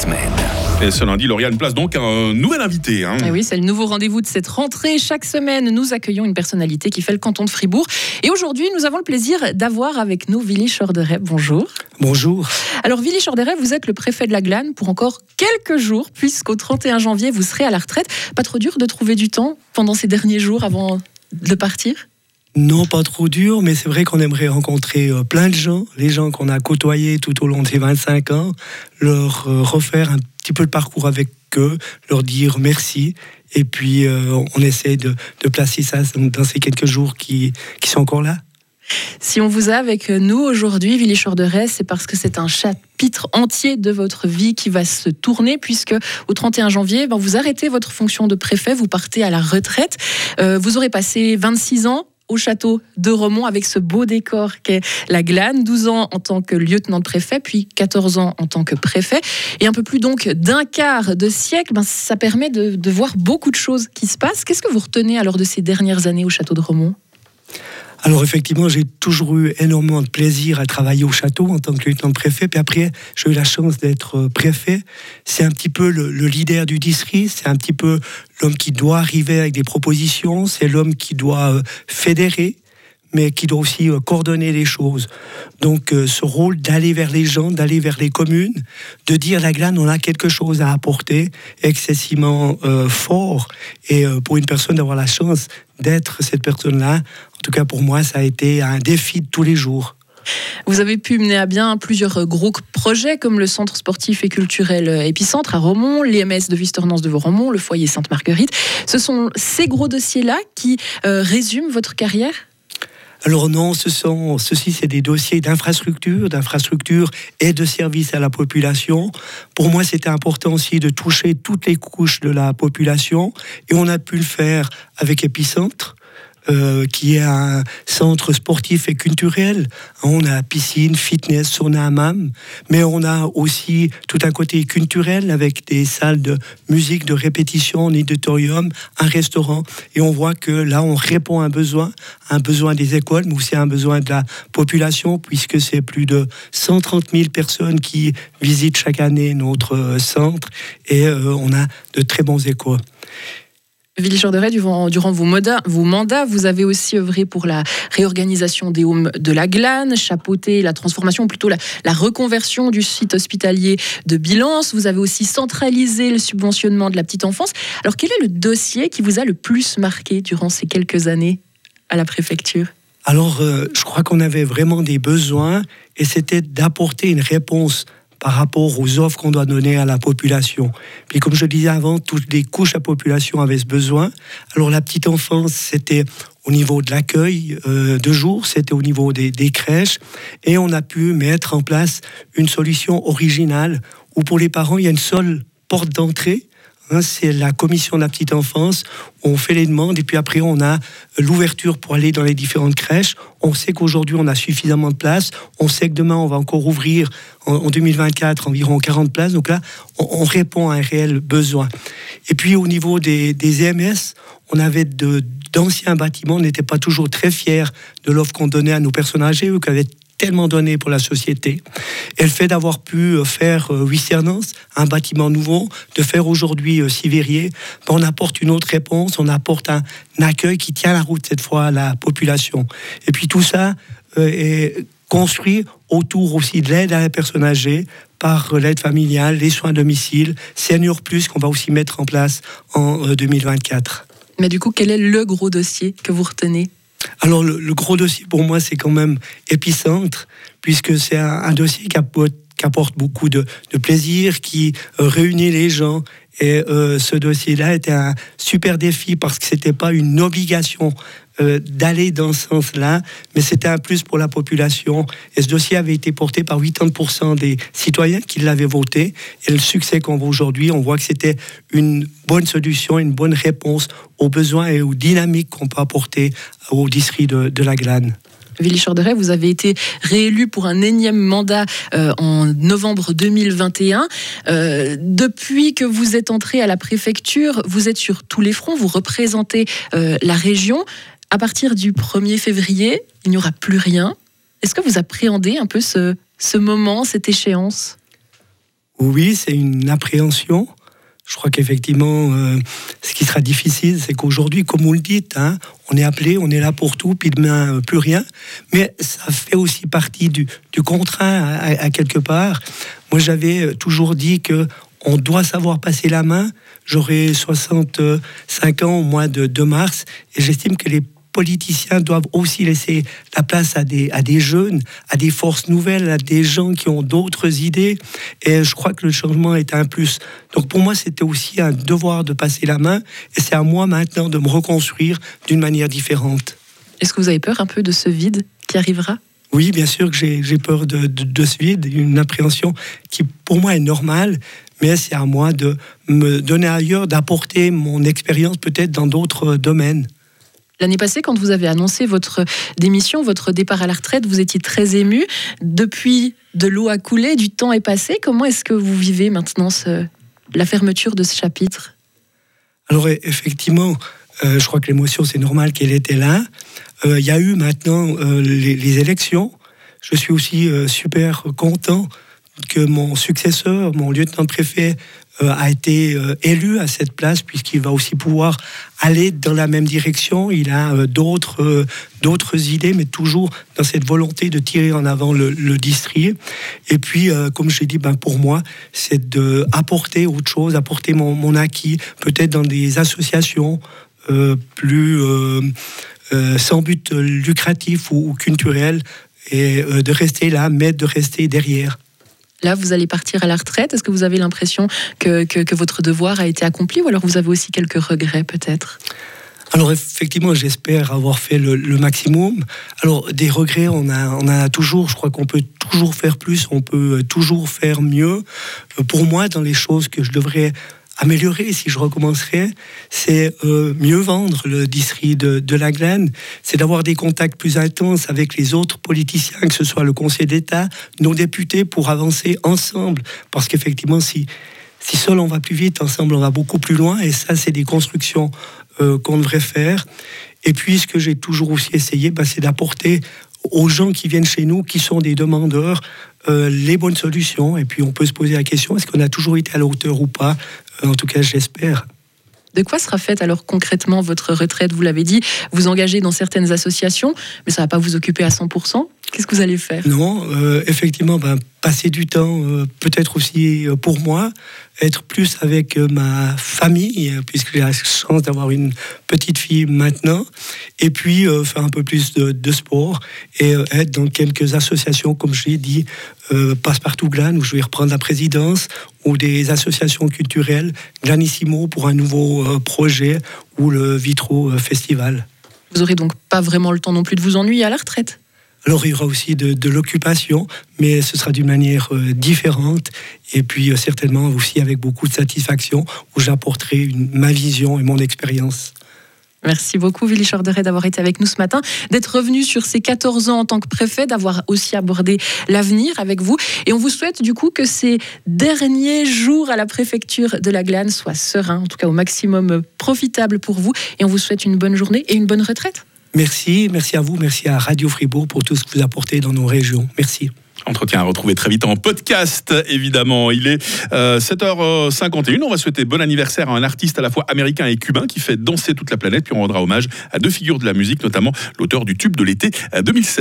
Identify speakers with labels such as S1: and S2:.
S1: semaine.
S2: Et ce lundi, Lauriane place donc un nouvel invité. hein.
S3: Eh oui, c'est le nouveau rendez-vous de cette rentrée. Chaque semaine, nous accueillons une personnalité qui fait le canton de Fribourg. Et aujourd'hui, nous avons le plaisir d'avoir avec nous Willy Chorderet. Bonjour.
S4: Bonjour.
S3: Alors, Willy Chorderet, vous êtes le préfet de la Glane pour encore quelques jours, puisqu'au 31 janvier, vous serez à la retraite. Pas trop dur de trouver du temps pendant ces derniers jours avant de partir?
S4: Non, pas trop dur, mais c'est vrai qu'on aimerait rencontrer euh, plein de gens, les gens qu'on a côtoyés tout au long de ces 25 ans, leur euh, refaire un petit peu le parcours avec eux, leur dire merci. Et puis, euh, on essaie de, de placer ça dans ces quelques jours qui, qui sont encore là.
S3: Si on vous a avec nous aujourd'hui, Willy Chorderet, c'est parce que c'est un chapitre entier de votre vie qui va se tourner, puisque au 31 janvier, ben, vous arrêtez votre fonction de préfet, vous partez à la retraite. Vous aurez passé 26 ans au château de Romont avec ce beau décor qu'est la Glane, 12 ans en tant que lieutenant de préfet, puis 14 ans en tant que préfet. Et un peu plus donc d'un quart de siècle, ben, ça permet de, de voir beaucoup de choses qui se passent. Qu'est-ce que vous retenez alors de ces dernières années au château de Romont?
S4: Alors effectivement, j'ai toujours eu énormément de plaisir à travailler au château en tant que lieutenant de préfet. Puis après, j'ai eu la chance d'être euh, préfet. C'est un petit peu le, le leader du district, c'est un petit peu l'homme qui doit arriver avec des propositions, c'est l'homme qui doit euh, fédérer mais qui doit aussi euh, coordonner les choses. Donc ce rôle d'aller vers les gens, d'aller vers les communes, de dire la glane, on a quelque chose à apporter excessivement fort. Et pour une personne d'avoir la chance d'être cette personne-là, en tout cas pour moi, ça a été un défi de tous les jours.
S3: Vous avez pu mener à bien plusieurs gros projets comme le centre sportif et culturel Épicentre à Romont, l'IMS de Visternance de Romont, le foyer Sainte-Marguerite. Ce sont ces gros dossiers-là qui euh, résument votre carrière?
S4: Alors non, ce sont, ceci, c'est des dossiers d'infrastructure, d'infrastructure et de services à la population. Pour moi, c'était important aussi de toucher toutes les couches de la population et on a pu le faire avec Épicentre. Euh, qui est un centre sportif et culturel. On a piscine, fitness, sauna, hammam, mais on a aussi tout un côté culturel avec des salles de musique, de répétition, un auditorium, un restaurant. Et on voit que là, on répond à un besoin, un besoin des écoles, mais aussi un besoin de la population, puisque c'est plus de 130 000 personnes qui visitent chaque année notre euh, centre et euh, on a de très bons échos.
S3: Willy Chorderet, durant, durant vos, mandats, vous avez aussi œuvré pour la réorganisation des homes de la Glane, chapeauté la transformation, plutôt la, la reconversion du site hospitalier de Bilance. Vous avez aussi centralisé le subventionnement de la petite enfance. Alors, quel est le dossier qui vous a le plus marqué durant ces quelques années à la préfecture?
S4: Alors, euh, je crois qu'on avait vraiment des besoins et c'était d'apporter une réponse par rapport aux offres qu'on doit donner à la population. Puis comme je disais avant, toutes les couches la population avaient ce besoin. Alors la petite enfance, c'était au niveau de l'accueil euh, de jour, c'était au niveau des, des crèches, et on a pu mettre en place une solution originale où pour les parents, il y a une seule porte d'entrée, Hein, c'est la commission de la petite enfance. On fait les demandes et puis après on a l'ouverture pour aller dans les différentes crèches. On sait qu'aujourd'hui on a suffisamment de places. On sait que demain on va encore ouvrir en, en 2024 environ 40 places. Donc là, on, on répond à un réel besoin. Et puis au niveau des, des EMS, on avait de d'anciens bâtiments. On n'était pas toujours très fiers de l'offre qu'on donnait à nos personnes âgées, eux qui avaient tellement donné pour la société. Et le fait d'avoir pu euh, faire euh, Huissernance, un bâtiment nouveau, de faire aujourd'hui euh, Sivérier, on apporte une autre réponse, on apporte un, accueil qui tient la route cette fois à la population. Et puis tout ça est construit autour aussi de l'aide à la personne âgée par l'aide familiale, les soins à domicile, Senior Plus qu'on va aussi mettre en place en euh, 2024.
S3: Mais du coup, quel est le gros dossier que vous retenez?
S4: Alors le, gros dossier pour moi, c'est quand même épicentre, puisque c'est un, dossier qui apporte, beaucoup de, plaisir, qui euh, réunit les gens. Et euh, ce dossier-là était un super défi parce que c'était pas une obligation euh, d'aller dans ce sens-là, mais c'était un plus pour la population. Et ce dossier avait été porté par 80% des citoyens qui l'avaient voté. Et le succès qu'on voit aujourd'hui, on voit que c'était une bonne solution, une bonne réponse aux besoins et aux dynamiques qu'on peut apporter au district de, de la Glane.
S3: Chorderet, vous avez été réélu pour un énième mandat euh, en novembre 2021. Euh, depuis que vous êtes entré à la préfecture, vous êtes sur tous les fronts, vous représentez la région. À partir du 1er février, il n'y aura plus rien. Est-ce que vous appréhendez un peu ce, ce moment, cette échéance?
S4: Oui, c'est une appréhension. Je crois qu'effectivement, euh, ce qui sera difficile, c'est qu'aujourd'hui, comme vous le dites, hein, on est appelé, on est là pour tout, puis demain, euh, plus rien. Mais ça fait aussi partie du, du contraint à, quelque part. Moi, j'avais toujours dit que on doit savoir passer la main. J'aurai 65 ans au mois de, de mars, et j'estime que les politiciens doivent aussi laisser la place à des, à des jeunes, à des forces nouvelles, à des gens qui ont d'autres idées. Et je crois que le changement est un plus. Donc pour moi, c'était aussi un devoir de passer la main. Et c'est à moi maintenant de me reconstruire d'une manière différente.
S3: Est-ce que vous avez peur un peu de ce vide qui arrivera?
S4: Oui, bien sûr que j'ai peur de, de, de, ce vide, une appréhension qui pour moi est normale, mais c'est à moi de me donner ailleurs, d'apporter mon expérience peut-être dans d'autres domaines.
S3: L'année passée, quand vous avez annoncé votre démission, votre départ à la retraite, vous étiez très ému. Depuis, de l'eau a coulé, du temps est passé. Comment est-ce que vous vivez maintenant la fermeture de ce chapitre?
S4: Alors effectivement, euh, je crois que l'émotion, c'est normal qu'elle était là. Euh, il y a eu maintenant euh, les, élections. Je suis aussi super content que mon successeur, mon lieutenant-préfet, a été euh, élu à cette place puisqu'il va aussi pouvoir aller dans la même direction. Il a euh, d'autres d'autres idées, mais toujours dans cette volonté de tirer en avant le, le. Et puis, comme je l'ai dit, ben pour moi, c'est de apporter autre chose, apporter mon, mon acquis, peut-être dans des associations plus sans but lucratif ou culturel, et de rester là, mais de rester derrière.
S3: Là, vous allez partir à la retraite. Est-ce que vous avez l'impression que, que, votre devoir a été accompli ou alors vous avez aussi quelques regrets peut-être?
S4: Alors effectivement, j'espère avoir fait le, maximum. Alors des regrets, on a, a toujours. Je crois qu'on peut toujours faire plus, on peut toujours faire mieux. Pour moi, dans les choses que je devrais améliorer si je recommencerais, c'est euh, mieux vendre le district de, de la Glaine, c'est d'avoir des contacts plus intenses avec les autres politiciens, que ce soit le Conseil d'État, nos députés, pour avancer ensemble. Parce qu'effectivement, si, si seul on va plus vite, ensemble on va beaucoup plus loin, et ça, c'est des constructions euh, qu'on devrait faire. Et puis, ce que j'ai toujours aussi essayé, bah, c'est d'apporter aux gens qui viennent chez nous, qui sont des demandeurs, les bonnes solutions. Et puis on peut se poser la question, est-ce qu'on a toujours été à la hauteur ou pas euh, En tout cas, j'espère.
S3: De quoi sera faite alors concrètement votre retraite? Vous l'avez dit, vous engagez dans certaines associations, mais ça ne va pas vous occuper à 100%. Qu'est-ce que vous allez faire?
S4: Non, euh, effectivement, ben, passer du temps, euh, peut-être aussi euh, pour moi, être plus avec euh, ma famille, puisque j'ai la chance d'avoir une petite fille maintenant, et puis faire un peu plus de, sport et être dans quelques associations, comme je l'ai dit, Passe-Partout Glan, où je vais reprendre la présidence, ou des associations culturelles, Glanissimo pour un nouveau projet, ou le Vitro Festival.
S3: Vous aurez donc pas vraiment le temps non plus de vous ennuyer à la retraite
S4: alors il y aura aussi de, l'occupation, mais ce sera d'une manière euh, différente et puis euh, certainement aussi avec beaucoup de satisfaction où j'apporterai ma vision et mon expérience.
S3: Merci beaucoup, Willy Chorderet, d'avoir été avec nous ce matin, d'être revenu sur ses 14 ans en tant que préfet, d'avoir aussi abordé l'avenir avec vous. Et on vous souhaite du coup que ces derniers jours à la préfecture de la Glane soient sereins, en tout cas au maximum profitables pour vous. Et on vous souhaite une bonne journée et une bonne retraite.
S4: Merci, merci à vous, merci à Radio Fribourg pour tout ce que vous apportez dans nos régions. Merci.
S2: Entretien à retrouver très vite en podcast, évidemment. Il est euh, 7h51. On va souhaiter bon anniversaire à un artiste à la fois américain et cubain qui fait danser toute la planète. Puis on rendra hommage à deux figures de la musique, notamment l'auteur du tube de l'été 2007.